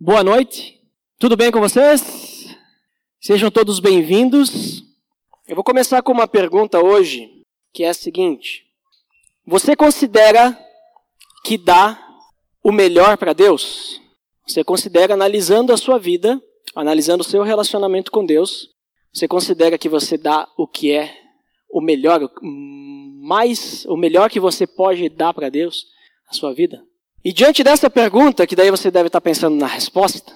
Boa noite, tudo bem com vocês? Sejam todos bem-vindos. Eu vou começar com uma pergunta hoje, que é a seguinte: Você considera que dá o melhor para Deus? Você considera, analisando a sua vida, analisando o seu relacionamento com Deus, você considera que você dá o que é o melhor, mais o melhor que você pode dar para Deus, a sua vida? E diante dessa pergunta, que daí você deve estar pensando na resposta,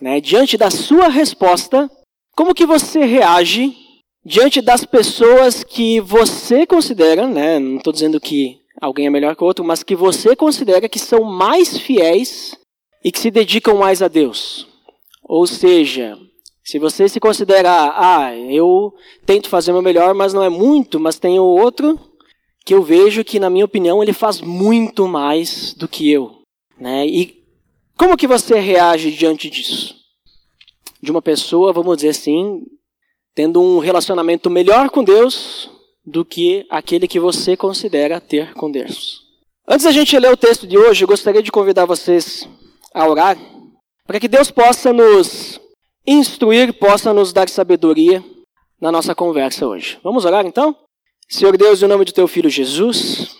né? Diante da sua resposta, como que você reage diante das pessoas que você considera, né? Não estou dizendo que alguém é melhor que o outro, mas que você considera que são mais fiéis e que se dedicam mais a Deus. Ou seja, se você se considera, ah, eu tento fazer o meu melhor, mas não é muito, mas tem o outro que eu vejo que, na minha opinião, ele faz muito mais do que eu. Né? E como que você reage diante disso? De uma pessoa, vamos dizer assim, tendo um relacionamento melhor com Deus do que aquele que você considera ter com Deus. Antes da gente ler o texto de hoje, eu gostaria de convidar vocês a orar para que Deus possa nos instruir, possa nos dar sabedoria na nossa conversa hoje. Vamos orar então? Senhor Deus, em nome do teu filho Jesus,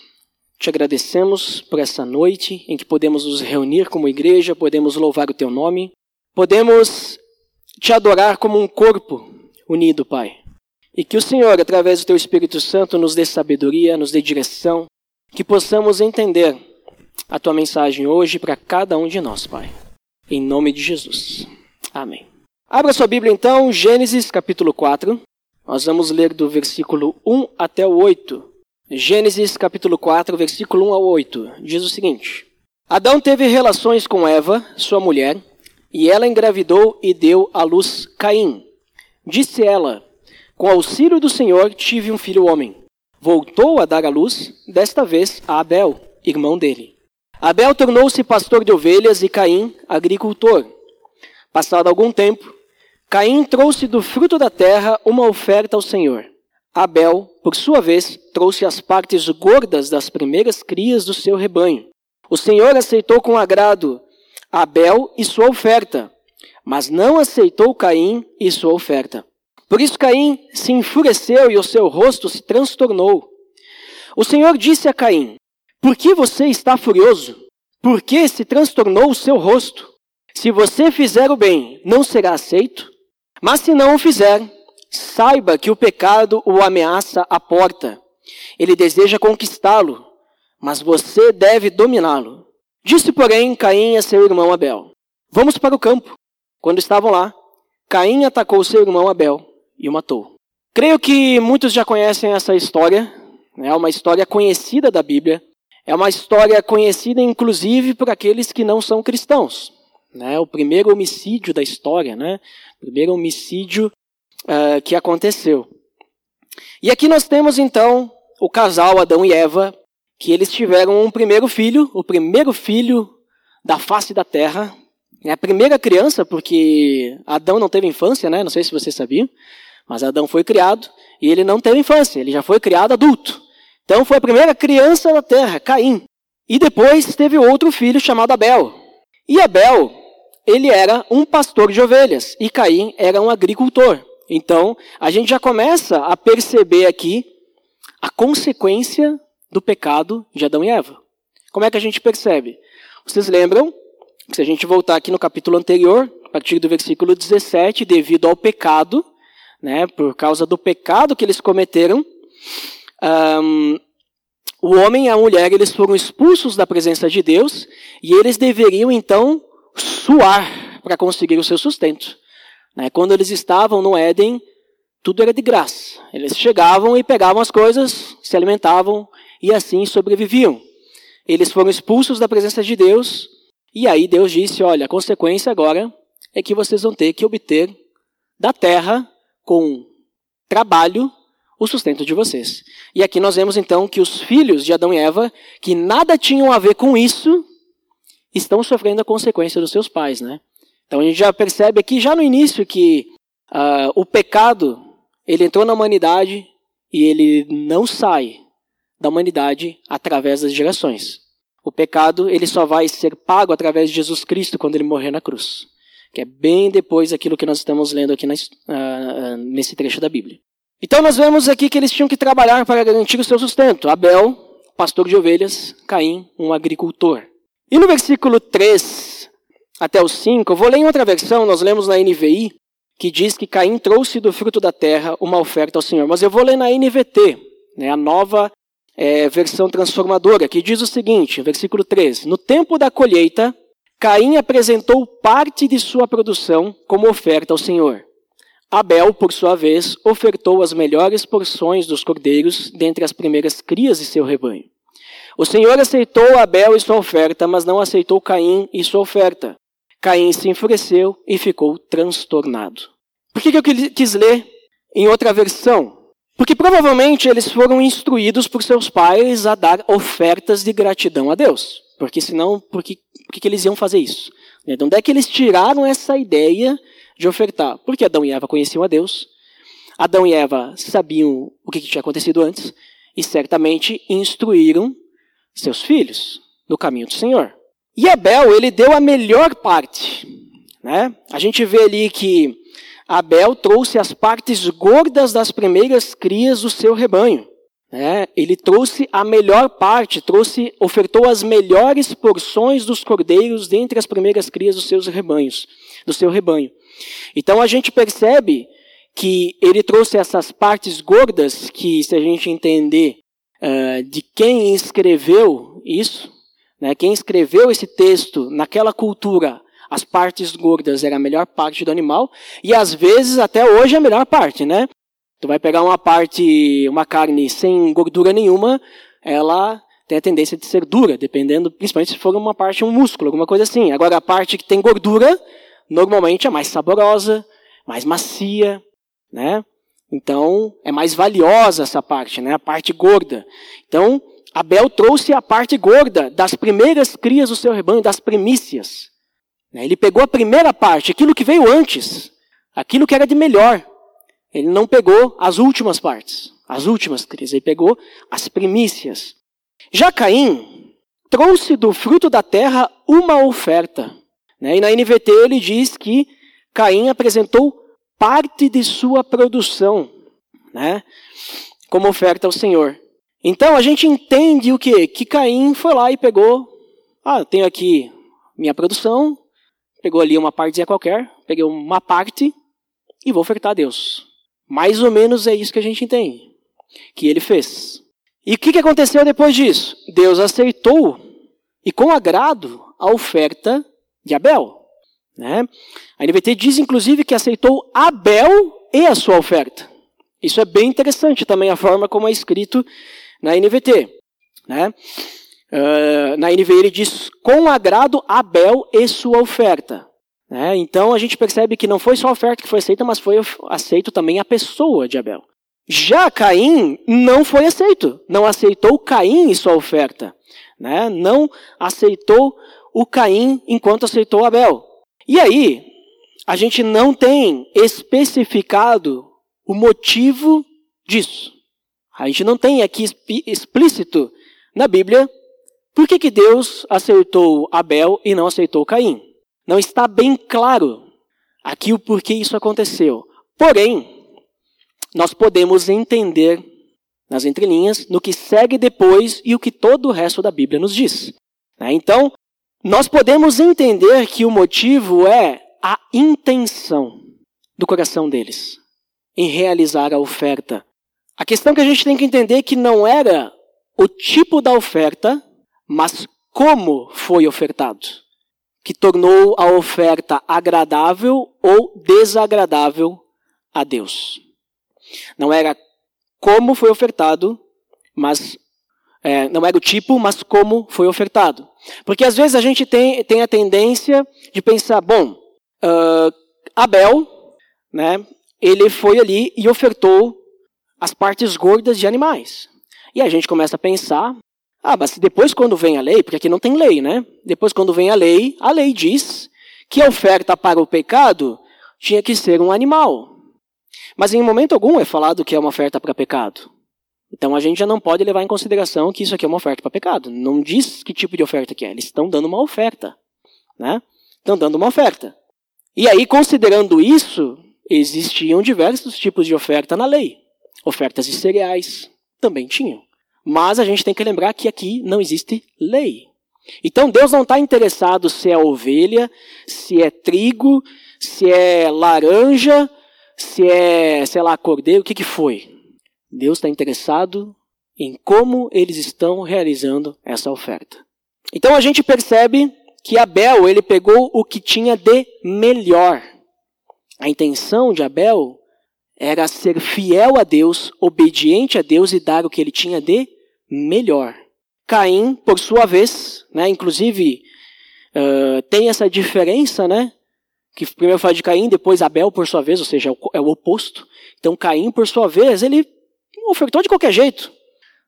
te agradecemos por essa noite em que podemos nos reunir como igreja, podemos louvar o teu nome, podemos te adorar como um corpo unido, Pai. E que o Senhor, através do teu Espírito Santo, nos dê sabedoria, nos dê direção, que possamos entender a tua mensagem hoje para cada um de nós, Pai. Em nome de Jesus. Amém. Abra sua Bíblia então, Gênesis capítulo 4. Nós vamos ler do versículo 1 até o 8. Gênesis capítulo 4, versículo 1 ao 8. Diz o seguinte: Adão teve relações com Eva, sua mulher, e ela engravidou e deu à luz Caim. Disse ela: Com auxílio do Senhor tive um filho homem. Voltou a dar à luz, desta vez a Abel, irmão dele. Abel tornou-se pastor de ovelhas e Caim agricultor. Passado algum tempo, Caim trouxe do fruto da terra uma oferta ao Senhor. Abel, por sua vez, trouxe as partes gordas das primeiras crias do seu rebanho. O Senhor aceitou com agrado Abel e sua oferta, mas não aceitou Caim e sua oferta. Por isso Caim se enfureceu e o seu rosto se transtornou. O Senhor disse a Caim: Por que você está furioso? Por que se transtornou o seu rosto? Se você fizer o bem, não será aceito? Mas se não o fizer, saiba que o pecado o ameaça à porta. Ele deseja conquistá-lo, mas você deve dominá-lo. Disse, porém, Caim a seu irmão Abel: Vamos para o campo. Quando estavam lá, Caim atacou seu irmão Abel e o matou. Creio que muitos já conhecem essa história. É uma história conhecida da Bíblia. É uma história conhecida, inclusive, por aqueles que não são cristãos. Né? O primeiro homicídio da história, né? primeiro homicídio uh, que aconteceu. E aqui nós temos então o casal Adão e Eva, que eles tiveram um primeiro filho, o primeiro filho da face da terra, é a primeira criança, porque Adão não teve infância, né? Não sei se você sabia, mas Adão foi criado e ele não teve infância, ele já foi criado adulto. Então foi a primeira criança da terra, Caim. E depois teve outro filho chamado Abel. E Abel ele era um pastor de ovelhas e Caim era um agricultor. Então, a gente já começa a perceber aqui a consequência do pecado de Adão e Eva. Como é que a gente percebe? Vocês lembram? Se a gente voltar aqui no capítulo anterior, a partir do versículo 17, devido ao pecado, né, por causa do pecado que eles cometeram, um, o homem e a mulher eles foram expulsos da presença de Deus e eles deveriam então suar para conseguir o seu sustento. Né? Quando eles estavam no Éden, tudo era de graça. Eles chegavam e pegavam as coisas, se alimentavam e assim sobreviviam. Eles foram expulsos da presença de Deus e aí Deus disse: Olha, a consequência agora é que vocês vão ter que obter da terra com trabalho o sustento de vocês. E aqui nós vemos então que os filhos de Adão e Eva, que nada tinham a ver com isso, estão sofrendo a consequência dos seus pais, né? Então a gente já percebe aqui já no início que uh, o pecado ele entrou na humanidade e ele não sai da humanidade através das gerações. O pecado, ele só vai ser pago através de Jesus Cristo quando ele morrer na cruz. Que é bem depois daquilo que nós estamos lendo aqui uh, nesse trecho da Bíblia. Então nós vemos aqui que eles tinham que trabalhar para garantir o seu sustento. Abel, pastor de ovelhas, Caim, um agricultor. E no versículo 3 até o 5, eu vou ler em outra versão, nós lemos na NVI, que diz que Caim trouxe do fruto da terra uma oferta ao Senhor. Mas eu vou ler na NVT, né, a nova é, versão transformadora, que diz o seguinte, versículo 3: No tempo da colheita, Caim apresentou parte de sua produção como oferta ao Senhor. Abel, por sua vez, ofertou as melhores porções dos cordeiros dentre as primeiras crias de seu rebanho. O Senhor aceitou Abel e sua oferta, mas não aceitou Caim e sua oferta. Caim se enfureceu e ficou transtornado. Por que eu quis ler em outra versão? Porque provavelmente eles foram instruídos por seus pais a dar ofertas de gratidão a Deus. Porque senão, por que, por que eles iam fazer isso? De onde é que eles tiraram essa ideia de ofertar? Porque Adão e Eva conheciam a Deus, Adão e Eva sabiam o que tinha acontecido antes, e certamente instruíram seus filhos no caminho do Senhor. E Abel, ele deu a melhor parte. Né? A gente vê ali que Abel trouxe as partes gordas das primeiras crias do seu rebanho. Né? Ele trouxe a melhor parte, trouxe, ofertou as melhores porções dos cordeiros dentre as primeiras crias dos seus rebanhos, do seu rebanho. Então a gente percebe que ele trouxe essas partes gordas, que se a gente entender uh, de quem escreveu isso, né, quem escreveu esse texto naquela cultura as partes gordas era a melhor parte do animal e às vezes até hoje é a melhor parte, né? Tu vai pegar uma parte, uma carne sem gordura nenhuma, ela tem a tendência de ser dura, dependendo, principalmente se for uma parte, um músculo, alguma coisa assim. Agora a parte que tem gordura, normalmente é mais saborosa, mais macia, né? Então, é mais valiosa essa parte, né? A parte gorda. Então, Abel trouxe a parte gorda das primeiras crias do seu rebanho, das primícias. Né? Ele pegou a primeira parte, aquilo que veio antes, aquilo que era de melhor. Ele não pegou as últimas partes, as últimas crises. Ele pegou as primícias. Já Caim trouxe do fruto da terra uma oferta. Né? E na NVT ele diz que Caim apresentou parte de sua produção né? como oferta ao Senhor. Então a gente entende o que? Que Caim foi lá e pegou. Ah, tenho aqui minha produção, pegou ali uma partezinha qualquer, peguei uma parte e vou ofertar a Deus. Mais ou menos é isso que a gente entende que ele fez. E o que, que aconteceu depois disso? Deus aceitou e com agrado a oferta de Abel. Né? A NVT diz inclusive que aceitou Abel e a sua oferta. Isso é bem interessante também a forma como é escrito na NVT. Né? Uh, na NVI ele diz com agrado Abel e sua oferta. Né? Então a gente percebe que não foi só a oferta que foi aceita, mas foi aceito também a pessoa de Abel. Já Caim não foi aceito, não aceitou Caim e sua oferta. Né? Não aceitou o Caim enquanto aceitou Abel. E aí, a gente não tem especificado o motivo disso. A gente não tem aqui explícito na Bíblia por que, que Deus aceitou Abel e não aceitou Caim? Não está bem claro aqui o porquê isso aconteceu. Porém, nós podemos entender nas entrelinhas no que segue depois e o que todo o resto da Bíblia nos diz. Né? Então, nós podemos entender que o motivo é a intenção do coração deles em realizar a oferta. A questão que a gente tem que entender é que não era o tipo da oferta mas como foi ofertado, que tornou a oferta agradável ou desagradável a Deus. Não era como foi ofertado, mas é, não era o tipo, mas como foi ofertado. Porque às vezes a gente tem, tem a tendência de pensar, bom, uh, Abel, né, ele foi ali e ofertou as partes gordas de animais. E a gente começa a pensar, ah, mas depois quando vem a lei, porque aqui não tem lei, né? Depois quando vem a lei, a lei diz que a oferta para o pecado tinha que ser um animal. Mas em momento algum é falado que é uma oferta para pecado. Então a gente já não pode levar em consideração que isso aqui é uma oferta para pecado. Não diz que tipo de oferta que é. Eles estão dando uma oferta. Né? Estão dando uma oferta. E aí, considerando isso, existiam diversos tipos de oferta na lei. Ofertas de cereais também tinham. Mas a gente tem que lembrar que aqui não existe lei. Então Deus não está interessado se é ovelha, se é trigo, se é laranja, se é, sei lá, cordeiro, o que, que foi. Deus está interessado em como eles estão realizando essa oferta. Então a gente percebe que Abel ele pegou o que tinha de melhor. A intenção de Abel era ser fiel a Deus, obediente a Deus e dar o que ele tinha de melhor. Caim, por sua vez, né, inclusive uh, tem essa diferença, né? Que primeiro fala de Caim, depois Abel, por sua vez, ou seja, é o oposto. Então Caim, por sua vez, ele ofertou de qualquer jeito.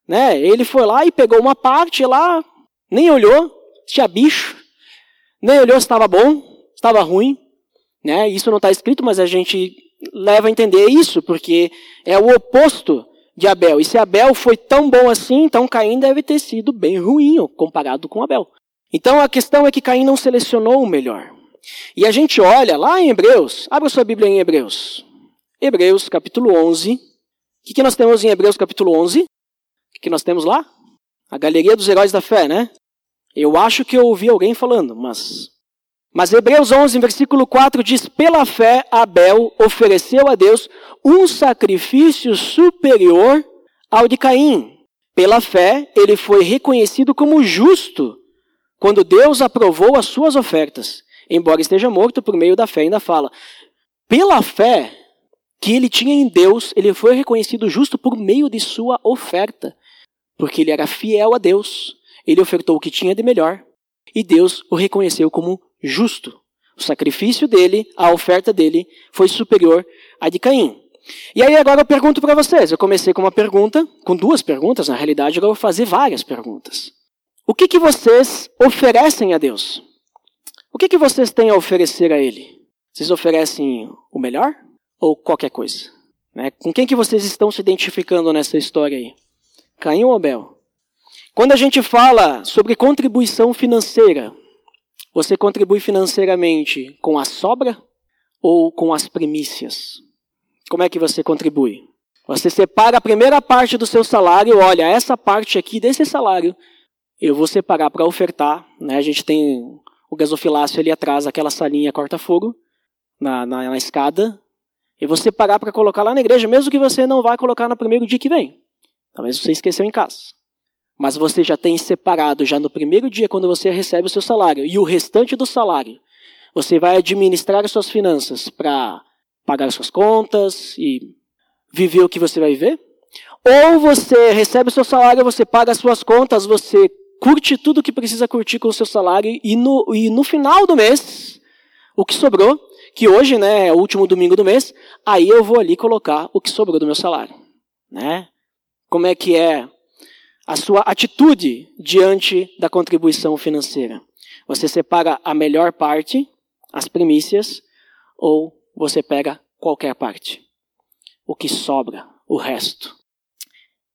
Né? Ele foi lá e pegou uma parte lá, nem olhou se tinha bicho, nem olhou se estava bom, se estava ruim. Né? Isso não está escrito, mas a gente leva a entender isso, porque é o oposto de Abel. E se Abel foi tão bom assim, então Caim deve ter sido bem ruim comparado com Abel. Então a questão é que Caim não selecionou o melhor. E a gente olha lá em Hebreus, abra sua Bíblia em Hebreus. Hebreus capítulo 11, o que, que nós temos em Hebreus capítulo 11? O que, que nós temos lá? A galeria dos heróis da fé, né? Eu acho que eu ouvi alguém falando, mas. Mas Hebreus 11, versículo 4 diz: Pela fé, Abel ofereceu a Deus um sacrifício superior ao de Caim. Pela fé, ele foi reconhecido como justo quando Deus aprovou as suas ofertas. Embora esteja morto, por meio da fé, ainda fala. Pela fé, que ele tinha em Deus, ele foi reconhecido justo por meio de sua oferta, porque ele era fiel a Deus. Ele ofertou o que tinha de melhor e Deus o reconheceu como justo. O sacrifício dele, a oferta dele, foi superior à de Caim. E aí agora eu pergunto para vocês. Eu comecei com uma pergunta, com duas perguntas, na realidade, agora eu vou fazer várias perguntas. O que, que vocês oferecem a Deus? O que, que vocês têm a oferecer a Ele? Vocês oferecem o melhor? Ou qualquer coisa. Né? Com quem que vocês estão se identificando nessa história aí? Caim ou Abel? Quando a gente fala sobre contribuição financeira, você contribui financeiramente com a sobra ou com as primícias? Como é que você contribui? Você separa a primeira parte do seu salário, olha, essa parte aqui desse salário eu vou separar para ofertar. Né? A gente tem o gasofilácio ali atrás, aquela salinha corta-fogo na, na, na escada e você pagar para colocar lá na igreja, mesmo que você não vá colocar no primeiro dia que vem. Talvez você esqueceu em casa. Mas você já tem separado já no primeiro dia quando você recebe o seu salário e o restante do salário. Você vai administrar as suas finanças para pagar as suas contas e viver o que você vai viver? Ou você recebe o seu salário, você paga as suas contas, você curte tudo o que precisa curtir com o seu salário e no, e no final do mês, o que sobrou, que hoje, né, é o último domingo do mês, aí eu vou ali colocar o que sobrou do meu salário, né? Como é que é a sua atitude diante da contribuição financeira? Você separa a melhor parte, as primícias, ou você pega qualquer parte? O que sobra, o resto.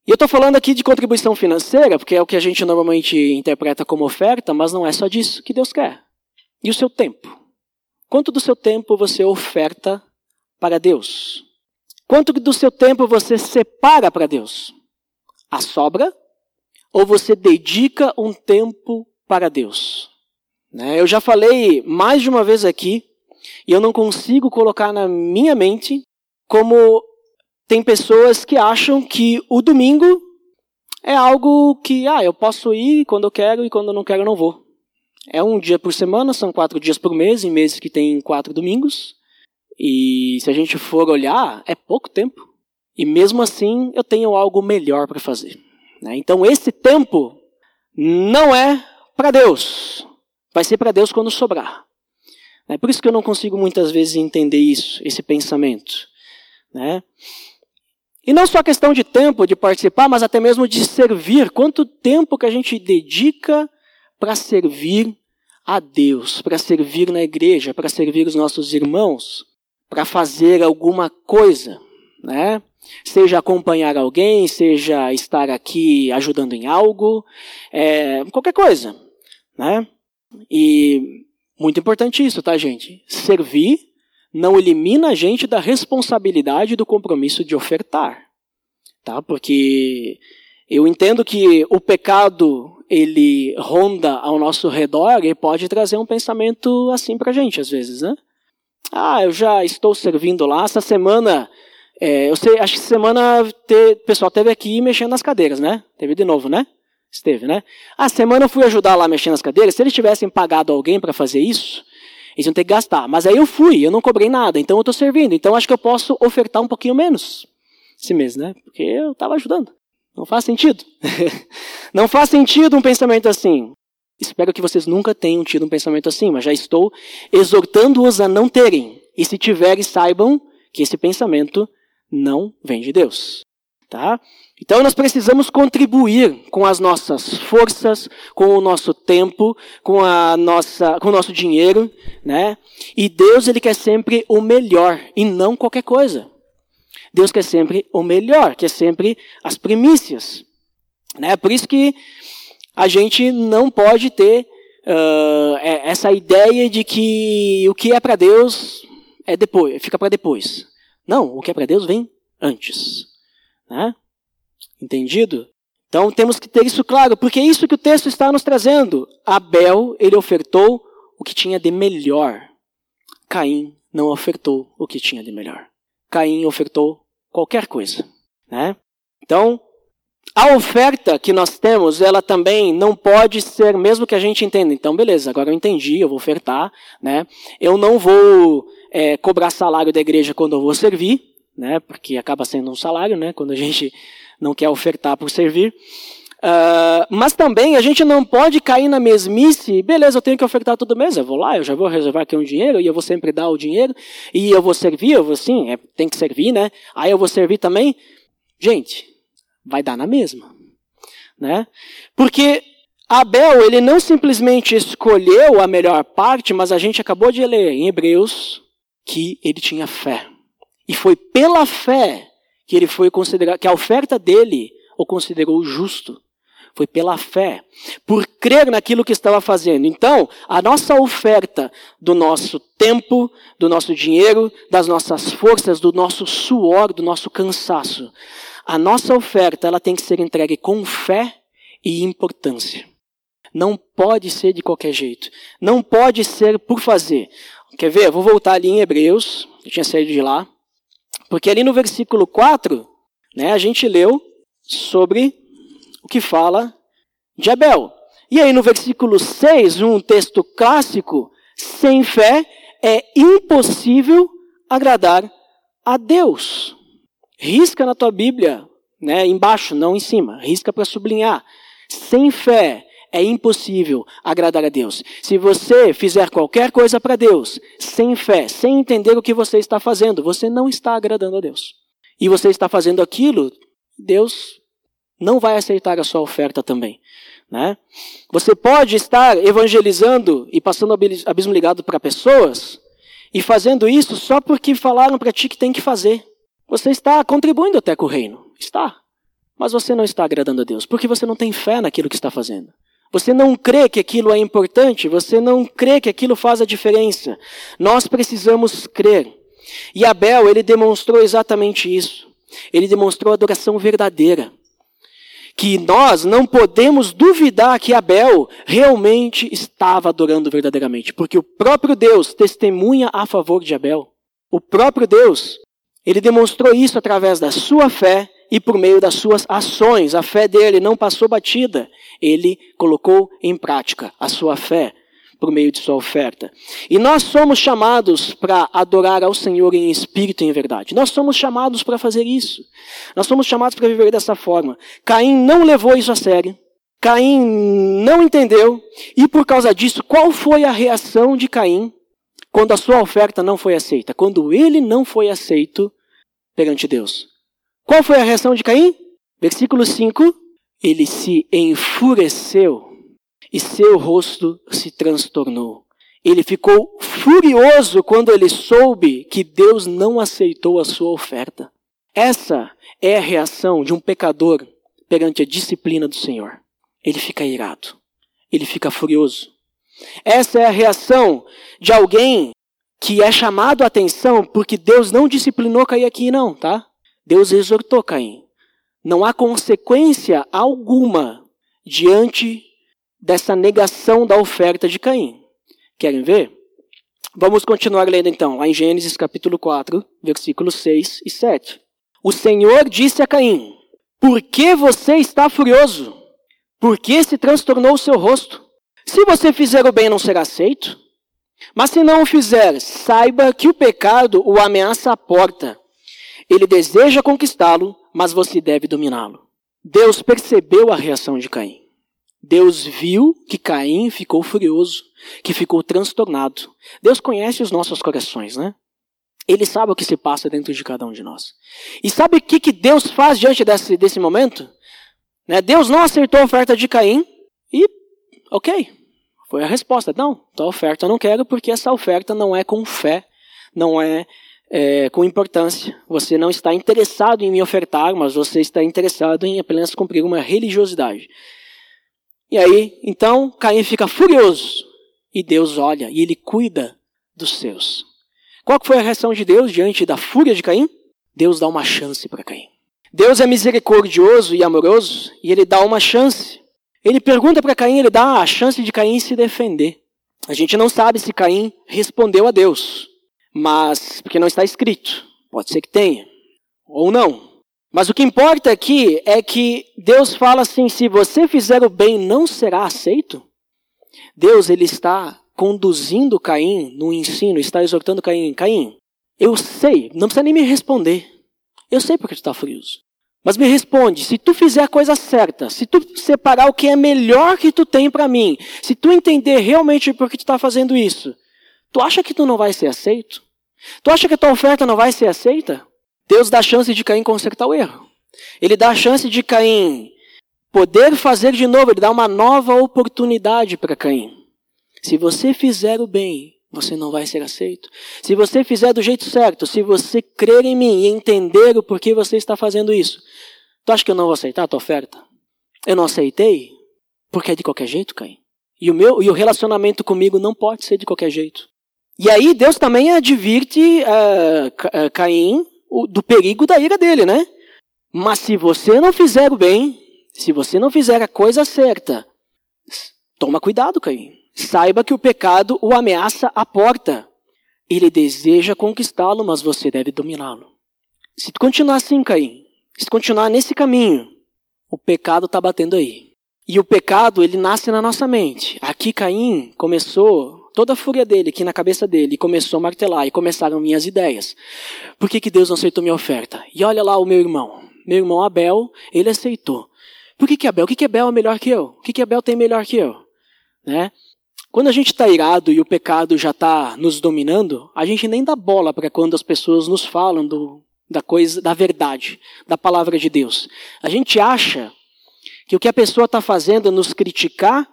E eu estou falando aqui de contribuição financeira, porque é o que a gente normalmente interpreta como oferta, mas não é só disso que Deus quer. E o seu tempo? Quanto do seu tempo você oferta para Deus? Quanto do seu tempo você separa para Deus? A sobra? Ou você dedica um tempo para Deus? Né? Eu já falei mais de uma vez aqui, e eu não consigo colocar na minha mente como tem pessoas que acham que o domingo é algo que, ah, eu posso ir quando eu quero e quando eu não quero eu não vou. É um dia por semana, são quatro dias por mês, em meses que tem quatro domingos. E se a gente for olhar, é pouco tempo. E mesmo assim, eu tenho algo melhor para fazer. Né? Então, esse tempo não é para Deus. Vai ser para Deus quando sobrar. É por isso que eu não consigo muitas vezes entender isso, esse pensamento. Né? E não só a questão de tempo de participar, mas até mesmo de servir. Quanto tempo que a gente dedica para servir a Deus, para servir na igreja, para servir os nossos irmãos, para fazer alguma coisa. né? Seja acompanhar alguém, seja estar aqui ajudando em algo, é, qualquer coisa, né? E muito importante isso, tá, gente? Servir não elimina a gente da responsabilidade do compromisso de ofertar, tá? Porque eu entendo que o pecado ele ronda ao nosso redor e pode trazer um pensamento assim pra gente às vezes, né? Ah, eu já estou servindo lá. Essa semana, é, eu sei, acho que semana o pessoal teve aqui mexendo nas cadeiras, né? Teve de novo, né? Esteve, né? A semana eu fui ajudar lá mexendo nas cadeiras. Se eles tivessem pagado alguém para fazer isso, eles iam ter que gastar. Mas aí eu fui, eu não cobrei nada, então eu estou servindo. Então acho que eu posso ofertar um pouquinho menos esse mês, né? Porque eu estava ajudando. Não faz sentido. não faz sentido um pensamento assim. Espero que vocês nunca tenham tido um pensamento assim, mas já estou exortando-os a não terem. E se tiverem, saibam que esse pensamento não vem de Deus. Tá? Então nós precisamos contribuir com as nossas forças, com o nosso tempo, com a nossa, com o nosso dinheiro, né? E Deus ele quer sempre o melhor e não qualquer coisa. Deus quer sempre o melhor, quer sempre as primícias, né? Por isso que a gente não pode ter uh, essa ideia de que o que é para Deus é depois, fica para depois. Não, o que é para Deus vem antes. Né? Entendido? Então temos que ter isso claro, porque é isso que o texto está nos trazendo. Abel, ele ofertou o que tinha de melhor. Caim não ofertou o que tinha de melhor. Caim ofertou qualquer coisa, né? Então, a oferta que nós temos, ela também não pode ser, mesmo que a gente entenda, então beleza, agora eu entendi, eu vou ofertar, né? Eu não vou é, cobrar salário da igreja quando eu vou servir, né? Porque acaba sendo um salário, né? Quando a gente não quer ofertar por servir. Uh, mas também a gente não pode cair na mesmice, beleza, eu tenho que ofertar todo mês, eu vou lá, eu já vou reservar aqui um dinheiro e eu vou sempre dar o dinheiro e eu vou servir, eu vou sim, é, tem que servir, né? Aí eu vou servir também. Gente, vai dar na mesma. Né? Porque Abel, ele não simplesmente escolheu a melhor parte, mas a gente acabou de ler em Hebreus que ele tinha fé. E foi pela fé que ele foi considerar, que a oferta dele o considerou justo. Foi pela fé, por crer naquilo que estava fazendo. Então, a nossa oferta do nosso tempo, do nosso dinheiro, das nossas forças, do nosso suor, do nosso cansaço, a nossa oferta ela tem que ser entregue com fé e importância. Não pode ser de qualquer jeito. Não pode ser por fazer. Quer ver? Vou voltar ali em Hebreus. Eu tinha saído de lá. Porque ali no versículo 4, né, a gente leu sobre o que fala de Abel. E aí no versículo 6, um texto clássico, sem fé é impossível agradar a Deus. Risca na tua Bíblia, né, embaixo, não em cima. Risca para sublinhar. Sem fé é impossível agradar a Deus. Se você fizer qualquer coisa para Deus, sem fé, sem entender o que você está fazendo, você não está agradando a Deus. E você está fazendo aquilo, Deus não vai aceitar a sua oferta também. Né? Você pode estar evangelizando e passando abismo ligado para pessoas e fazendo isso só porque falaram para ti que tem que fazer. Você está contribuindo até com o reino. Está. Mas você não está agradando a Deus, porque você não tem fé naquilo que está fazendo. Você não crê que aquilo é importante, você não crê que aquilo faz a diferença. Nós precisamos crer. E Abel, ele demonstrou exatamente isso. Ele demonstrou adoração verdadeira. Que nós não podemos duvidar que Abel realmente estava adorando verdadeiramente, porque o próprio Deus testemunha a favor de Abel. O próprio Deus ele demonstrou isso através da sua fé e por meio das suas ações. A fé dele não passou batida. Ele colocou em prática a sua fé por meio de sua oferta. E nós somos chamados para adorar ao Senhor em espírito e em verdade. Nós somos chamados para fazer isso. Nós somos chamados para viver dessa forma. Caim não levou isso a sério. Caim não entendeu. E por causa disso, qual foi a reação de Caim quando a sua oferta não foi aceita? Quando ele não foi aceito perante Deus. Qual foi a reação de Caim? Versículo 5: Ele se enfureceu e seu rosto se transtornou. Ele ficou furioso quando ele soube que Deus não aceitou a sua oferta. Essa é a reação de um pecador perante a disciplina do Senhor. Ele fica irado, ele fica furioso. Essa é a reação de alguém que é chamado a atenção porque Deus não disciplinou Caim aqui, não, tá? Deus exortou Caim. Não há consequência alguma diante dessa negação da oferta de Caim. Querem ver? Vamos continuar lendo então, lá em Gênesis capítulo 4, versículos 6 e 7. O Senhor disse a Caim: Por que você está furioso? Por que se transtornou o seu rosto? Se você fizer o bem, não será aceito? Mas se não o fizer, saiba que o pecado o ameaça à porta. Ele deseja conquistá-lo, mas você deve dominá-lo. Deus percebeu a reação de Caim. Deus viu que Caim ficou furioso, que ficou transtornado. Deus conhece os nossos corações, né? Ele sabe o que se passa dentro de cada um de nós. E sabe o que, que Deus faz diante desse, desse momento? Né? Deus não acertou a oferta de Caim e, ok, foi a resposta. Não, tua oferta eu não quero porque essa oferta não é com fé, não é, é, com importância. Você não está interessado em me ofertar, mas você está interessado em apenas cumprir uma religiosidade. E aí, então, Caim fica furioso. E Deus olha e ele cuida dos seus. Qual foi a reação de Deus diante da fúria de Caim? Deus dá uma chance para Caim. Deus é misericordioso e amoroso e ele dá uma chance. Ele pergunta para Caim, ele dá a chance de Caim se defender. A gente não sabe se Caim respondeu a Deus, mas porque não está escrito. Pode ser que tenha, ou não. Mas o que importa aqui é que Deus fala assim: se você fizer o bem, não será aceito. Deus ele está conduzindo Caim no ensino, está exortando Caim: Caim, eu sei, não precisa nem me responder. Eu sei porque tu está furioso. Mas me responde, se tu fizer a coisa certa, se tu separar o que é melhor que tu tem para mim, se tu entender realmente por que tu está fazendo isso, tu acha que tu não vai ser aceito? Tu acha que a tua oferta não vai ser aceita? Deus dá a chance de Caim consertar o erro. Ele dá a chance de Caim poder fazer de novo, ele dá uma nova oportunidade para Caim. Se você fizer o bem, você não vai ser aceito. Se você fizer do jeito certo, se você crer em mim e entender o porquê você está fazendo isso, tu acha que eu não vou aceitar a tua oferta? Eu não aceitei porque é de qualquer jeito, Caim. E o meu e o relacionamento comigo não pode ser de qualquer jeito. E aí Deus também advirte uh, Caim do perigo da ira dele, né? Mas se você não fizer o bem, se você não fizer a coisa certa, toma cuidado, Caim. Saiba que o pecado o ameaça à porta. Ele deseja conquistá-lo, mas você deve dominá-lo. Se tu continuar assim, Caim, se tu continuar nesse caminho, o pecado está batendo aí. E o pecado, ele nasce na nossa mente. Aqui Caim começou toda a fúria dele aqui na cabeça dele começou a martelar e começaram minhas ideias. Por que, que Deus não aceitou minha oferta? E olha lá o meu irmão. Meu irmão Abel, ele aceitou. Por que, que Abel? O que, que Abel é melhor que eu? O que, que Abel tem melhor que eu? Né? Quando a gente está irado e o pecado já está nos dominando, a gente nem dá bola para quando as pessoas nos falam do, da coisa, da verdade, da palavra de Deus. A gente acha que o que a pessoa está fazendo é nos criticar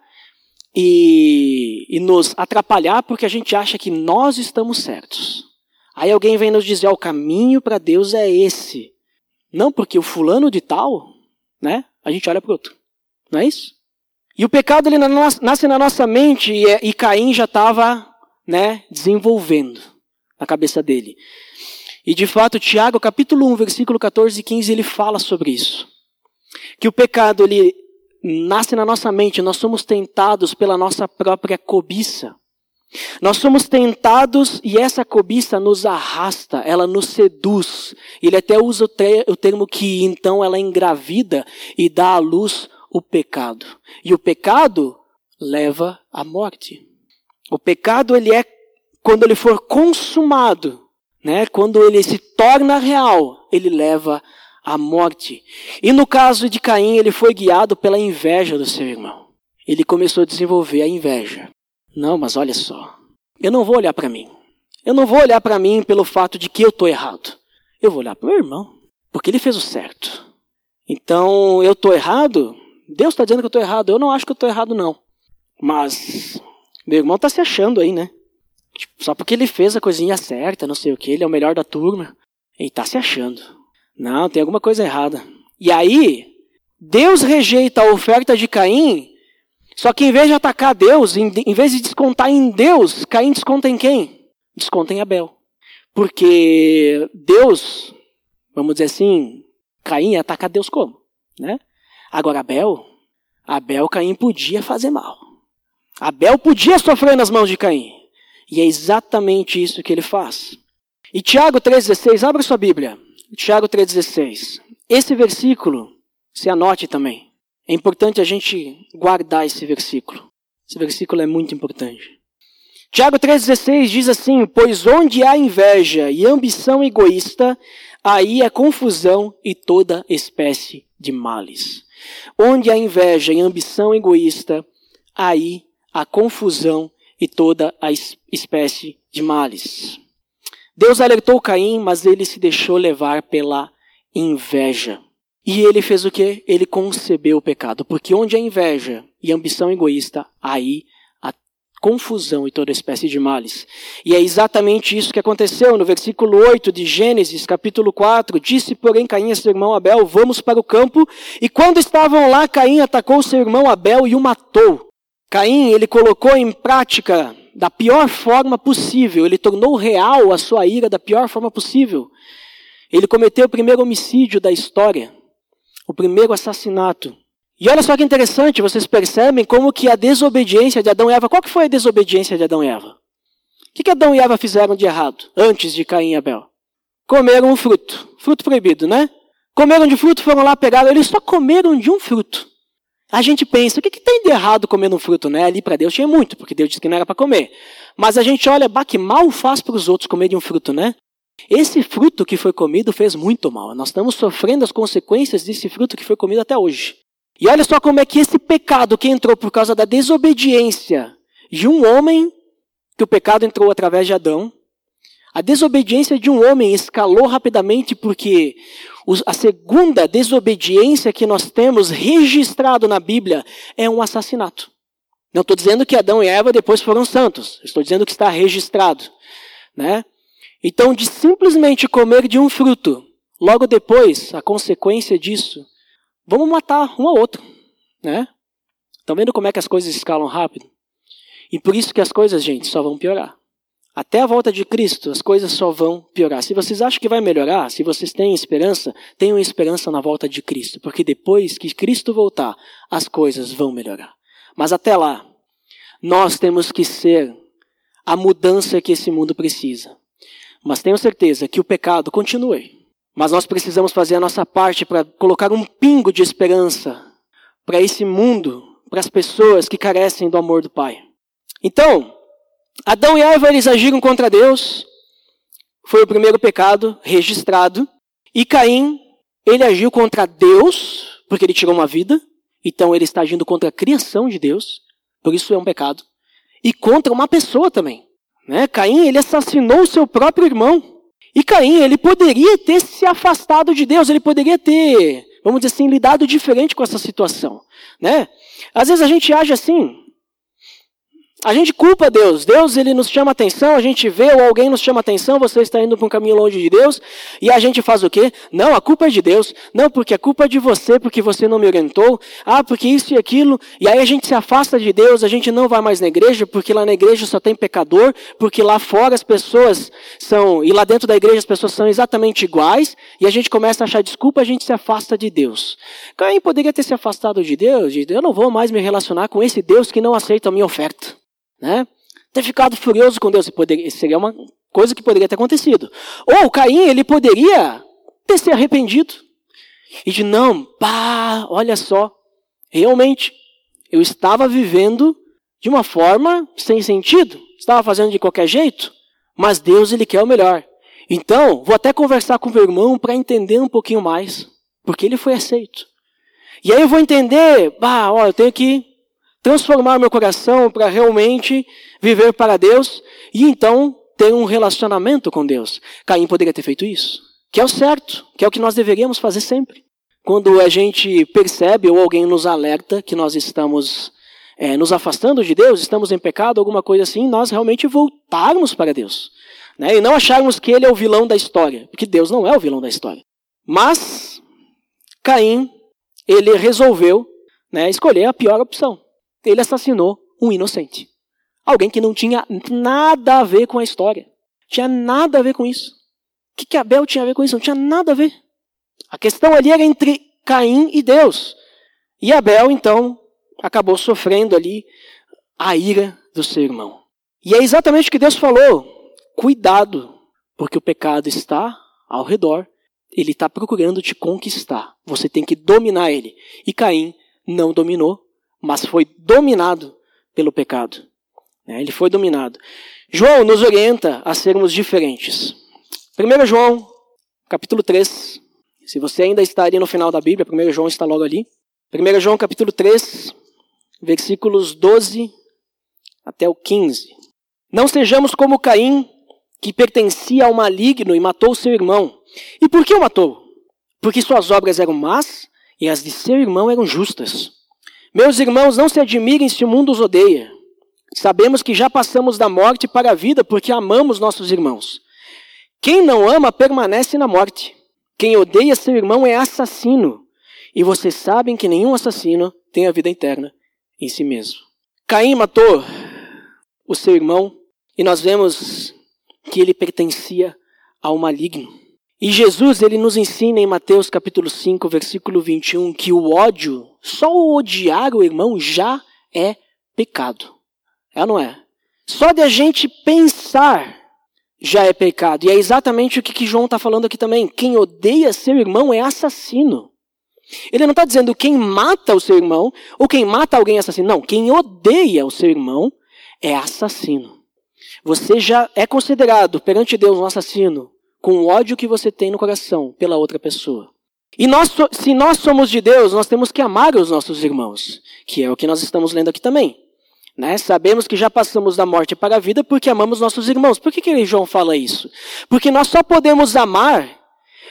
e, e nos atrapalhar porque a gente acha que nós estamos certos. Aí alguém vem nos dizer: o caminho para Deus é esse. Não porque o fulano de tal, né? A gente olha para outro. Não é isso? E o pecado ele nasce na nossa mente e, e Caim já estava né, desenvolvendo na cabeça dele. E de fato, Tiago, capítulo 1, versículo 14 e 15, ele fala sobre isso. Que o pecado ele nasce na nossa mente, nós somos tentados pela nossa própria cobiça. Nós somos tentados e essa cobiça nos arrasta, ela nos seduz. Ele até usa o, termo que então ela engravida e dá à luz o pecado. E o pecado leva à morte. O pecado ele é quando ele for consumado, né? Quando ele se torna real, ele leva a morte. E no caso de Caim, ele foi guiado pela inveja do seu irmão. Ele começou a desenvolver a inveja. Não, mas olha só. Eu não vou olhar para mim. Eu não vou olhar para mim pelo fato de que eu estou errado. Eu vou olhar para o meu irmão, porque ele fez o certo. Então, eu estou errado? Deus está dizendo que eu estou errado. Eu não acho que eu estou errado, não. Mas, meu irmão está se achando aí, né? Tipo, só porque ele fez a coisinha certa, não sei o que, ele é o melhor da turma. Ele está se achando. Não, tem alguma coisa errada. E aí, Deus rejeita a oferta de Caim, só que em vez de atacar Deus, em, vez de descontar em Deus, Caim desconta em quem? Desconta em Abel. Porque Deus, vamos dizer assim, Caim ataca Deus como? Né? Agora Abel, Abel, Caim podia fazer mal. Abel podia sofrer nas mãos de Caim. E é exatamente isso que ele faz. E Tiago 3,16, abra sua Bíblia. Tiago 3,16. Esse versículo, se anote também. É importante a gente guardar esse versículo. Esse versículo é muito importante. Tiago 3,16 diz assim: Pois onde há inveja e ambição egoísta, aí há confusão e toda espécie de males. Onde há inveja e ambição egoísta, aí há confusão e toda a espécie de males. Deus alertou Caim, mas ele se deixou levar pela inveja. E ele fez o que? Ele concebeu o pecado. Porque onde há inveja e ambição egoísta, aí há confusão e toda espécie de males. E é exatamente isso que aconteceu no versículo 8 de Gênesis, capítulo 4. Disse, porém, Caim a seu irmão Abel: Vamos para o campo. E quando estavam lá, Caim atacou seu irmão Abel e o matou. Caim, ele colocou em prática da pior forma possível, ele tornou real a sua ira da pior forma possível. Ele cometeu o primeiro homicídio da história, o primeiro assassinato. E olha só que interessante, vocês percebem como que a desobediência de Adão e Eva, qual que foi a desobediência de Adão e Eva? O que, que Adão e Eva fizeram de errado antes de Caim e Abel? Comeram um fruto, fruto proibido, né? Comeram de fruto, foram lá, pegaram, eles só comeram de um fruto. A gente pensa, o que, que tem de errado comendo um fruto, né? Ali para Deus tinha muito, porque Deus disse que não era para comer. Mas a gente olha, bah, que mal faz para os outros comerem um fruto, né? Esse fruto que foi comido fez muito mal. Nós estamos sofrendo as consequências desse fruto que foi comido até hoje. E olha só como é que esse pecado que entrou por causa da desobediência de um homem, que o pecado entrou através de Adão, a desobediência de um homem escalou rapidamente porque a segunda desobediência que nós temos registrado na Bíblia é um assassinato. Não estou dizendo que Adão e Eva depois foram santos. Estou dizendo que está registrado. Né? Então, de simplesmente comer de um fruto, logo depois, a consequência disso, vamos matar um ao outro. Né? Estão vendo como é que as coisas escalam rápido? E por isso que as coisas, gente, só vão piorar. Até a volta de Cristo, as coisas só vão piorar. Se vocês acham que vai melhorar, se vocês têm esperança, tenham esperança na volta de Cristo, porque depois que Cristo voltar, as coisas vão melhorar. Mas até lá, nós temos que ser a mudança que esse mundo precisa. Mas tenho certeza que o pecado continue. Mas nós precisamos fazer a nossa parte para colocar um pingo de esperança para esse mundo, para as pessoas que carecem do amor do Pai. Então, Adão e Eva eles agiram contra Deus. Foi o primeiro pecado registrado. E Caim, ele agiu contra Deus, porque ele tirou uma vida. Então ele está agindo contra a criação de Deus. Por isso é um pecado. E contra uma pessoa também. Né? Caim, ele assassinou o seu próprio irmão. E Caim, ele poderia ter se afastado de Deus, ele poderia ter, vamos dizer assim, lidado diferente com essa situação. Né? Às vezes a gente age assim, a gente culpa Deus. Deus ele nos chama atenção, a gente vê ou alguém nos chama atenção, você está indo para um caminho longe de Deus, e a gente faz o quê? Não, a culpa é de Deus. Não, porque a culpa é de você, porque você não me orientou. Ah, porque isso e aquilo. E aí a gente se afasta de Deus, a gente não vai mais na igreja, porque lá na igreja só tem pecador, porque lá fora as pessoas são, e lá dentro da igreja as pessoas são exatamente iguais, e a gente começa a achar desculpa, a gente se afasta de Deus. Caim poderia ter se afastado de Deus, de eu não vou mais me relacionar com esse Deus que não aceita a minha oferta. Né? Ter ficado furioso com Deus poderia, seria uma coisa que poderia ter acontecido. Ou Caim, ele poderia ter se arrependido. E de não, pá, olha só, realmente, eu estava vivendo de uma forma sem sentido, estava fazendo de qualquer jeito, mas Deus ele quer o melhor. Então, vou até conversar com o meu irmão para entender um pouquinho mais, porque ele foi aceito. E aí eu vou entender, bah, ó, eu tenho que transformar meu coração para realmente viver para Deus e então ter um relacionamento com Deus. Caim poderia ter feito isso, que é o certo, que é o que nós deveríamos fazer sempre. Quando a gente percebe ou alguém nos alerta que nós estamos é, nos afastando de Deus, estamos em pecado, alguma coisa assim, nós realmente voltarmos para Deus. Né? E não acharmos que Ele é o vilão da história, porque Deus não é o vilão da história. Mas Caim, ele resolveu né, escolher a pior opção. Ele assassinou um inocente. Alguém que não tinha nada a ver com a história. Tinha nada a ver com isso. O que, que Abel tinha a ver com isso? Não tinha nada a ver. A questão ali era entre Caim e Deus. E Abel, então, acabou sofrendo ali a ira do seu irmão. E é exatamente o que Deus falou. Cuidado, porque o pecado está ao redor. Ele está procurando te conquistar. Você tem que dominar ele. E Caim não dominou, mas foi dominado pelo pecado. Né? Ele foi dominado. João nos orienta a sermos diferentes. 1 João, capítulo 3. Se você ainda está ali no final da Bíblia, 1 João está logo ali. 1 João, capítulo 3, versículos 12 até o 15. Não sejamos como Caim, que pertencia ao maligno e matou seu irmão. E por que o matou? Porque suas obras eram más e as de seu irmão eram justas. Meus irmãos, não se admirem se o mundo os odeia. Sabemos que já passamos da morte para a vida porque amamos nossos irmãos. Quem não ama permanece na morte. Quem odeia seu irmão é assassino. E vocês sabem que nenhum assassino tem a vida eterna em si mesmo. Caim matou o seu irmão e nós vemos que ele pertencia ao maligno. E Jesus, ele nos ensina em Mateus capítulo 5, versículo 21, que o ódio, só o odiar o irmão já é pecado. É ou não é? Só de a gente pensar já é pecado. E é exatamente o que, que João está falando aqui também. Quem odeia seu irmão é assassino. Ele não está dizendo quem mata o seu irmão ou quem mata alguém é assassino. Não, quem odeia o seu irmão é assassino. Você já é considerado perante Deus um assassino com o ódio que você tem no coração pela outra pessoa. E nós, se nós somos de Deus, nós temos que amar os nossos irmãos, que é o que nós estamos lendo aqui também. Né? Sabemos que já passamos da morte para a vida porque amamos nossos irmãos. Por que, que João fala isso? Porque nós só podemos amar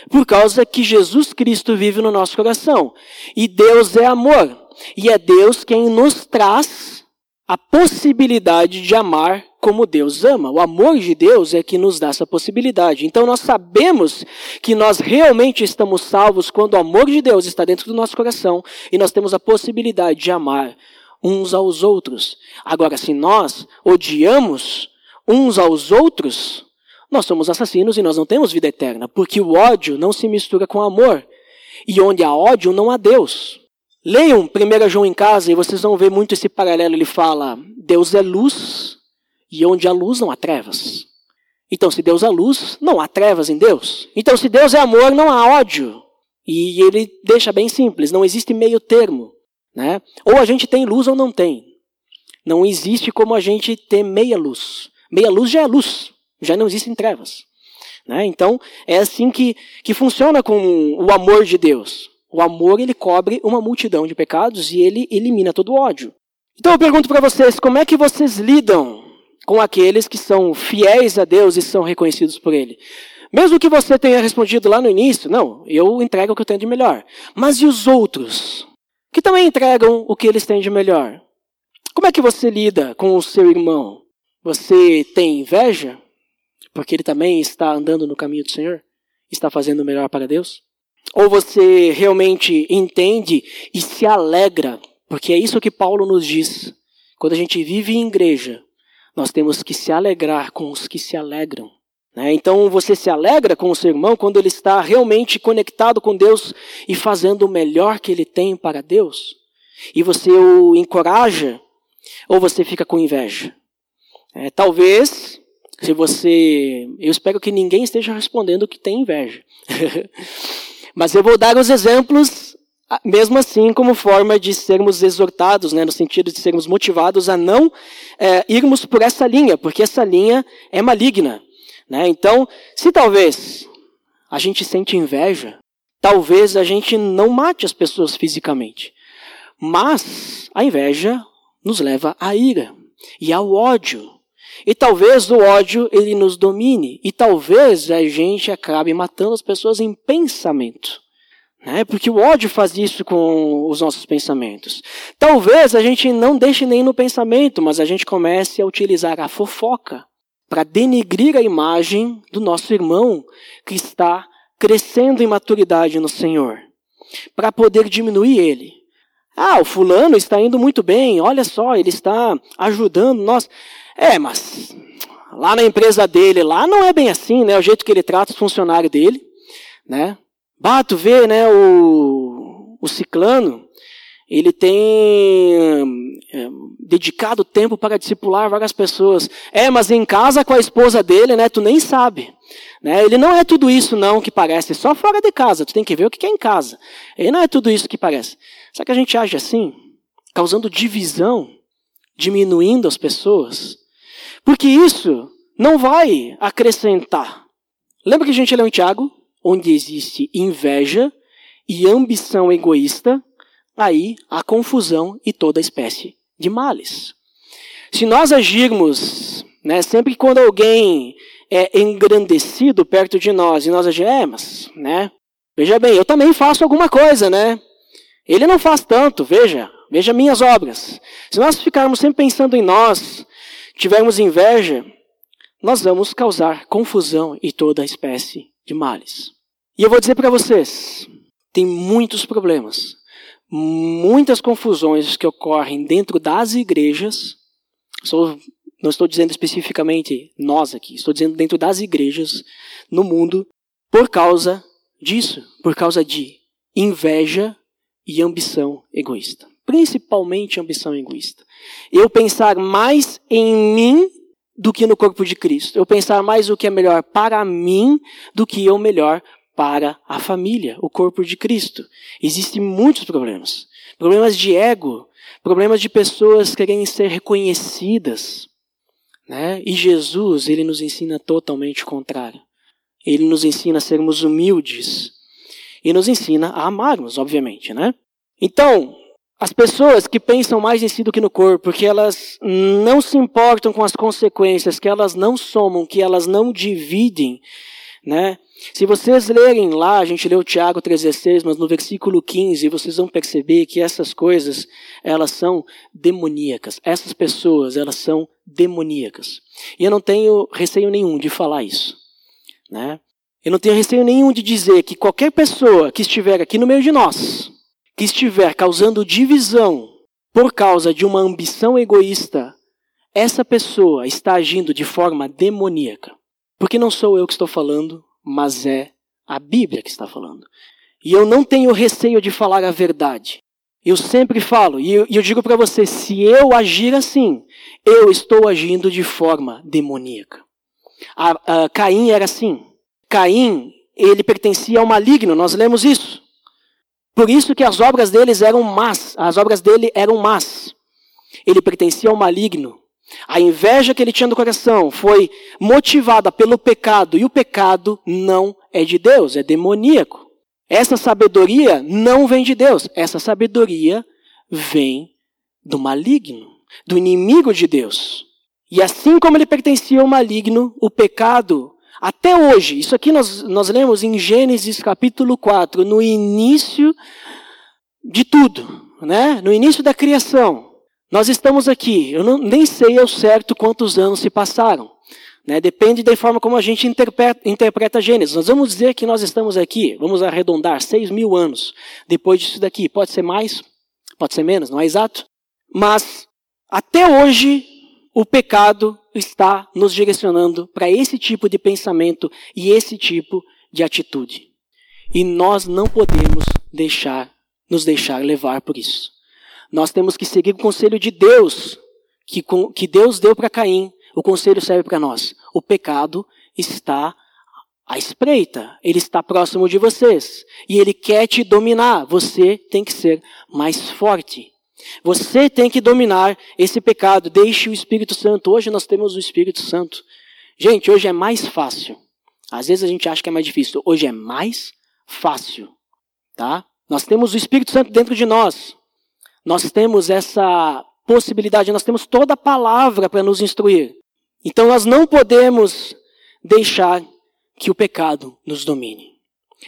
por causa que Jesus Cristo vive no nosso coração. E Deus é amor. E é Deus quem nos traz a possibilidade de amar como Deus ama. O amor de Deus é que nos dá essa possibilidade. Então nós sabemos que nós realmente estamos salvos quando o amor de Deus está dentro do nosso coração e nós temos a possibilidade de amar uns aos outros. Agora, se nós odiamos uns aos outros, nós somos assassinos e nós não temos vida eterna, porque o ódio não se mistura com amor. E onde há ódio, não há Deus. Leiam 1 João em casa e vocês vão ver muito esse paralelo. Ele fala: Deus é luz e onde há luz não há trevas. Então, se Deus é luz, não há trevas em Deus. Então, se Deus é amor, não há ódio. E ele deixa bem simples: não existe meio termo. Né? Ou a gente tem luz ou não tem. Não existe como a gente ter meia luz. Meia luz já é luz, já não existem trevas. Né? Então, é assim que, que funciona com o amor de Deus. O amor ele cobre uma multidão de pecados e ele elimina todo o ódio. Então eu pergunto para vocês, como é que vocês lidam com aqueles que são fiéis a Deus e são reconhecidos por Ele? Mesmo que você tenha respondido lá no início, não, eu entrego o que eu tenho de melhor. Mas e os outros? que também entregam o que eles têm de melhor. Como é que você lida com o seu irmão? Você tem inveja? Porque ele também está andando no caminho do Senhor? Está fazendo o melhor para Deus? Ou você realmente entende e se alegra? Porque é isso que Paulo nos diz. Quando a gente vive em igreja, nós temos que se alegrar com os que se alegram. Né? Então você se alegra com o seu irmão quando ele está realmente conectado com Deus e fazendo o melhor que ele tem para Deus. E você o encoraja ou você fica com inveja? É, talvez, se você. Eu espero que ninguém esteja respondendo que tem inveja. Mas eu vou dar os exemplos, mesmo assim, como forma de sermos exortados, né, no sentido de sermos motivados a não é, irmos por essa linha, porque essa linha é maligna. Né? Então, se talvez a gente sente inveja, talvez a gente não mate as pessoas fisicamente. Mas a inveja nos leva à ira e ao ódio. E talvez o ódio ele nos domine. E talvez a gente acabe matando as pessoas em pensamento. Né? Porque o ódio faz isso com os nossos pensamentos. Talvez a gente não deixe nem no pensamento, mas a gente comece a utilizar a fofoca para denegrir a imagem do nosso irmão que está crescendo em maturidade no Senhor, para poder diminuir ele. Ah, o fulano está indo muito bem, olha só, ele está ajudando nós. É, mas lá na empresa dele, lá não é bem assim, né? O jeito que ele trata os funcionários dele, né? Bato vê, né, o, o ciclano, ele tem é, dedicado tempo para discipular várias pessoas. É, mas em casa com a esposa dele, né, tu nem sabe. Né? Ele não é tudo isso não que parece, só fora de casa. Tu tem que ver o que é em casa. Ele não é tudo isso que parece. Será que a gente age assim? Causando divisão, diminuindo as pessoas? Porque isso não vai acrescentar. Lembra que a gente leu em Tiago? Onde existe inveja e ambição egoísta, aí há confusão e toda espécie de males. Se nós agirmos, né, sempre que quando alguém é engrandecido perto de nós e nós agirmos, é, né, veja bem, eu também faço alguma coisa, né? Ele não faz tanto, veja, veja minhas obras. Se nós ficarmos sempre pensando em nós, tivermos inveja, nós vamos causar confusão e toda espécie de males. E eu vou dizer para vocês, tem muitos problemas muitas confusões que ocorrem dentro das igrejas. não estou dizendo especificamente nós aqui, estou dizendo dentro das igrejas no mundo, por causa disso, por causa de inveja e ambição egoísta. Principalmente ambição egoísta. Eu pensar mais em mim do que no corpo de Cristo. Eu pensar mais o que é melhor para mim do que eu melhor para a família, o corpo de Cristo. Existem muitos problemas. Problemas de ego, problemas de pessoas querendo ser reconhecidas. Né? E Jesus, ele nos ensina totalmente o contrário. Ele nos ensina a sermos humildes. E nos ensina a amarmos, obviamente. Né? Então, as pessoas que pensam mais em si do que no corpo, que elas não se importam com as consequências, que elas não somam, que elas não dividem, né? Se vocês lerem lá, a gente leu Tiago 3,16, mas no versículo 15, vocês vão perceber que essas coisas, elas são demoníacas. Essas pessoas, elas são demoníacas. E eu não tenho receio nenhum de falar isso. Né? Eu não tenho receio nenhum de dizer que qualquer pessoa que estiver aqui no meio de nós, que estiver causando divisão por causa de uma ambição egoísta, essa pessoa está agindo de forma demoníaca. Porque não sou eu que estou falando, mas é a Bíblia que está falando. E eu não tenho receio de falar a verdade. Eu sempre falo, e eu, digo para você: se eu agir assim, eu estou agindo de forma demoníaca. A, a Caim era assim. Caim, ele pertencia ao maligno, nós lemos isso. Por isso que as obras deles eram más, as obras dele eram más. Ele pertencia ao maligno. A inveja que ele tinha no coração foi motivada pelo pecado, e o pecado não é de Deus, é demoníaco. Essa sabedoria não vem de Deus, essa sabedoria vem do maligno, do inimigo de Deus. E assim como ele pertencia ao maligno, o pecado, até hoje, isso aqui nós, nós lemos em Gênesis capítulo 4, no início de tudo, né? no início da criação. Nós estamos aqui, eu não, nem sei ao certo quantos anos se passaram. Né? Depende da forma como a gente interpreta, interpreta Gênesis. Nós vamos dizer que nós estamos aqui, vamos arredondar, seis mil anos depois disso daqui. Pode ser mais, pode ser menos, não é exato? Mas até hoje o pecado está nos direcionando para esse tipo de pensamento e esse tipo de atitude. E nós não podemos deixar nos deixar levar por isso. Nós temos que seguir o conselho de Deus, que, que Deus deu para Caim. O conselho serve para nós. O pecado está à espreita, ele está próximo de vocês e ele quer te dominar. Você tem que ser mais forte. Você tem que dominar esse pecado. Deixe o Espírito Santo. Hoje nós temos o Espírito Santo. Gente, hoje é mais fácil. Às vezes a gente acha que é mais difícil. Hoje é mais fácil, tá? Nós temos o Espírito Santo dentro de nós. Nós temos essa possibilidade, nós temos toda a palavra para nos instruir. Então nós não podemos deixar que o pecado nos domine.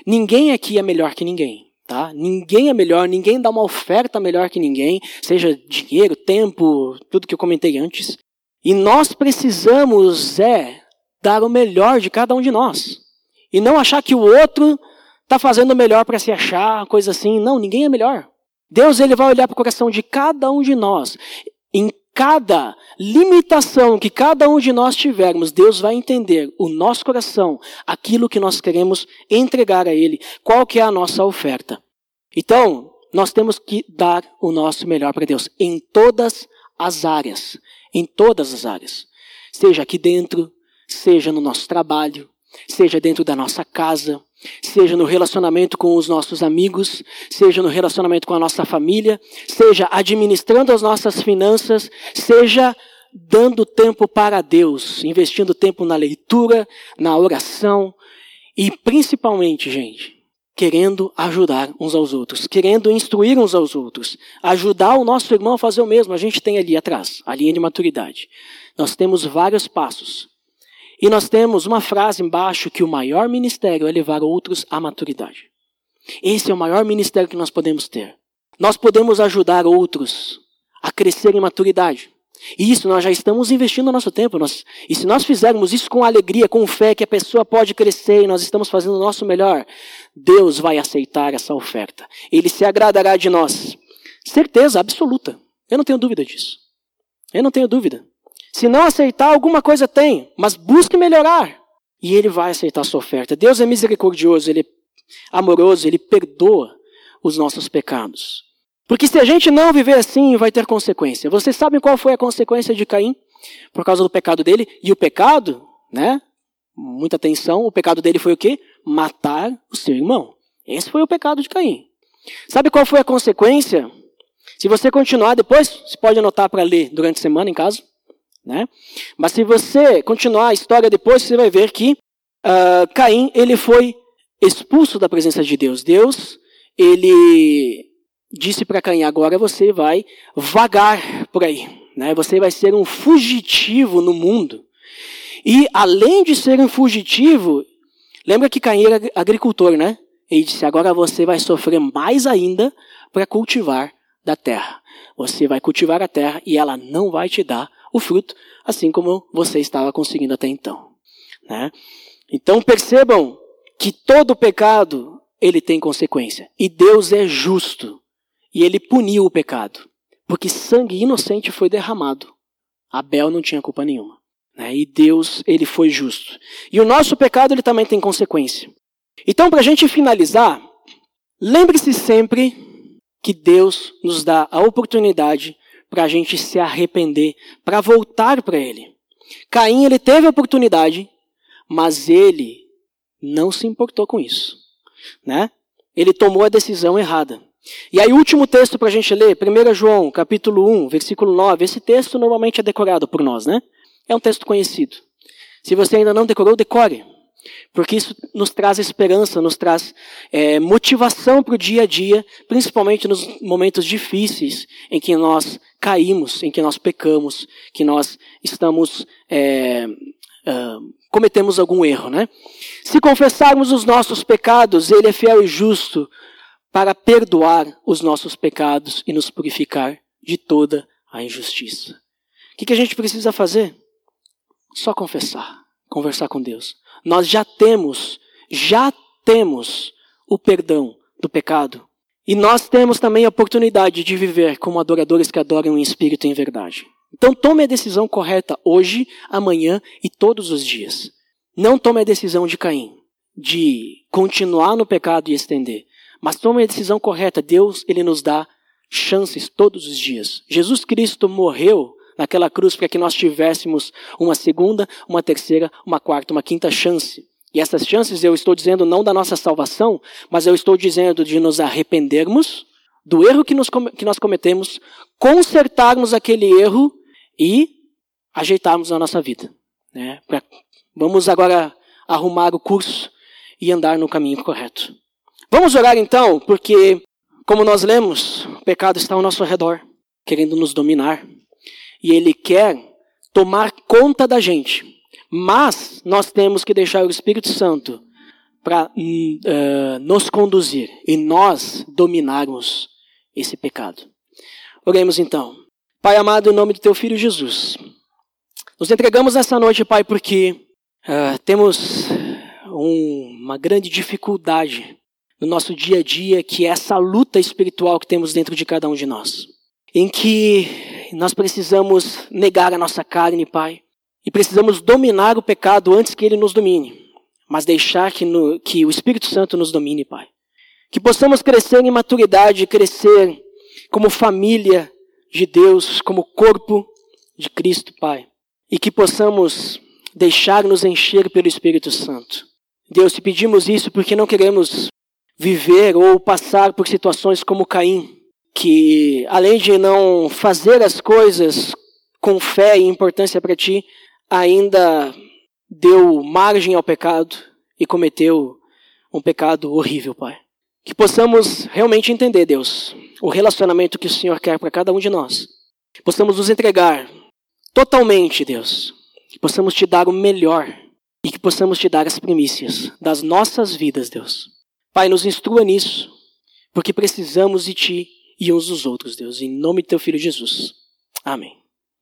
Ninguém aqui é melhor que ninguém, tá? Ninguém é melhor, ninguém dá uma oferta melhor que ninguém, seja dinheiro, tempo, tudo que eu comentei antes. E nós precisamos é dar o melhor de cada um de nós. E não achar que o outro está fazendo melhor para se achar, coisa assim. Não, ninguém é melhor. Deus ele vai olhar para o coração de cada um de nós. Cada limitação que cada um de nós tivermos, Deus vai entender o nosso coração, aquilo que nós queremos entregar a Ele, qual que é a nossa oferta. Então, nós temos que dar o nosso melhor para Deus em todas as áreas, em todas as áreas. Seja aqui dentro, seja no nosso trabalho, seja dentro da nossa casa, seja no relacionamento com os nossos amigos, seja no relacionamento com a nossa família, seja administrando as nossas finanças, seja dando tempo para Deus, investindo tempo na leitura, na oração e principalmente, gente, querendo ajudar uns aos outros, querendo instruir uns aos outros, ajudar o nosso irmão a fazer o mesmo. A gente tem ali atrás, a linha de maturidade. Nós temos vários passos. E nós temos uma frase embaixo que o maior ministério é levar outros à maturidade. Esse é o maior ministério que nós podemos ter. Nós podemos ajudar outros a crescer em maturidade. E isso nós já estamos investindo o nosso tempo. Nós, e se nós fizermos isso com alegria, com fé, que a pessoa pode crescer e nós estamos fazendo o nosso melhor, Deus vai aceitar essa oferta. Ele se agradará de nós. Certeza absoluta. Eu não tenho dúvida disso. Eu não tenho dúvida. Se não aceitar, alguma coisa tem, mas busque melhorar. E ele vai aceitar a sua oferta. Deus é misericordioso, ele é amoroso, ele perdoa os nossos pecados. Porque se a gente não viver assim, vai ter consequência. Vocês sabem qual foi a consequência de Caim? Por causa do pecado dele. E o pecado, né? Muita atenção, o pecado dele foi o quê? Matar o seu irmão. Esse foi o pecado de Caim. Sabe qual foi a consequência? Se você continuar depois, você pode anotar para ler durante a semana em casa. Né? Mas se você continuar a história depois, você vai ver que uh, Caim ele foi expulso da presença de Deus. Deus ele disse para Caim: agora você vai vagar por aí, né? Você vai ser um fugitivo no mundo. E além de ser um fugitivo, lembra que Caim era agricultor, né? Ele disse: agora você vai sofrer mais ainda para cultivar da terra. Você vai cultivar a terra e ela não vai te dar o fruto, assim como você estava conseguindo até então. Né? Então percebam que todo pecado ele tem consequência e Deus é justo e ele puniu o pecado, porque sangue inocente foi derramado. Abel não tinha culpa nenhuma. Né? E Deus, ele foi justo. E o nosso pecado, ele também tem consequência. Então, para a gente finalizar, lembre-se sempre que Deus nos dá a oportunidade para a gente se arrepender, para voltar para Ele. Caim, ele teve a oportunidade, mas ele não se importou com isso. Né? Ele tomou a decisão errada. E aí, o último texto para a gente ler, 1 João, capítulo 1, versículo 9. Esse texto normalmente é decorado por nós, né? É um texto conhecido. Se você ainda não decorou, decore. Porque isso nos traz esperança, nos traz é, motivação para o dia a dia, principalmente nos momentos difíceis em que nós caímos, em que nós pecamos, que nós estamos é, uh, cometemos algum erro, né? Se confessarmos os nossos pecados, Ele é fiel e justo para perdoar os nossos pecados e nos purificar de toda a injustiça. O que, que a gente precisa fazer? Só confessar, conversar com Deus. Nós já temos, já temos o perdão do pecado. E nós temos também a oportunidade de viver como adoradores que adoram em espírito e em verdade. Então tome a decisão correta hoje, amanhã e todos os dias. Não tome a decisão de Caim, de continuar no pecado e estender. Mas tome a decisão correta. Deus, ele nos dá chances todos os dias. Jesus Cristo morreu naquela cruz para que nós tivéssemos uma segunda, uma terceira, uma quarta, uma quinta chance. E essas chances eu estou dizendo não da nossa salvação, mas eu estou dizendo de nos arrependermos do erro que, nos, que nós cometemos, consertarmos aquele erro e ajeitarmos a nossa vida. Né? Pra, vamos agora arrumar o curso e andar no caminho correto. Vamos orar então, porque, como nós lemos, o pecado está ao nosso redor, querendo nos dominar. E ele quer tomar conta da gente. Mas nós temos que deixar o Espírito Santo para uh, nos conduzir e nós dominarmos esse pecado. Oremos então. Pai amado, em nome do teu filho Jesus, nos entregamos essa noite, Pai, porque uh, temos uma grande dificuldade no nosso dia a dia, que é essa luta espiritual que temos dentro de cada um de nós. Em que nós precisamos negar a nossa carne, Pai, e precisamos dominar o pecado antes que ele nos domine, mas deixar que, no, que o Espírito Santo nos domine, Pai. Que possamos crescer em maturidade, crescer como família de Deus, como corpo de Cristo, Pai. E que possamos deixar-nos encher pelo Espírito Santo. Deus, te pedimos isso porque não queremos viver ou passar por situações como Caim, que além de não fazer as coisas com fé e importância para ti, ainda deu margem ao pecado e cometeu um pecado horrível, Pai. Que possamos realmente entender, Deus, o relacionamento que o Senhor quer para cada um de nós. Possamos nos entregar totalmente, Deus. Que possamos te dar o melhor e que possamos te dar as primícias das nossas vidas, Deus. Pai, nos instrua nisso, porque precisamos de Ti e uns dos outros, Deus. Em nome de Teu Filho Jesus. Amém.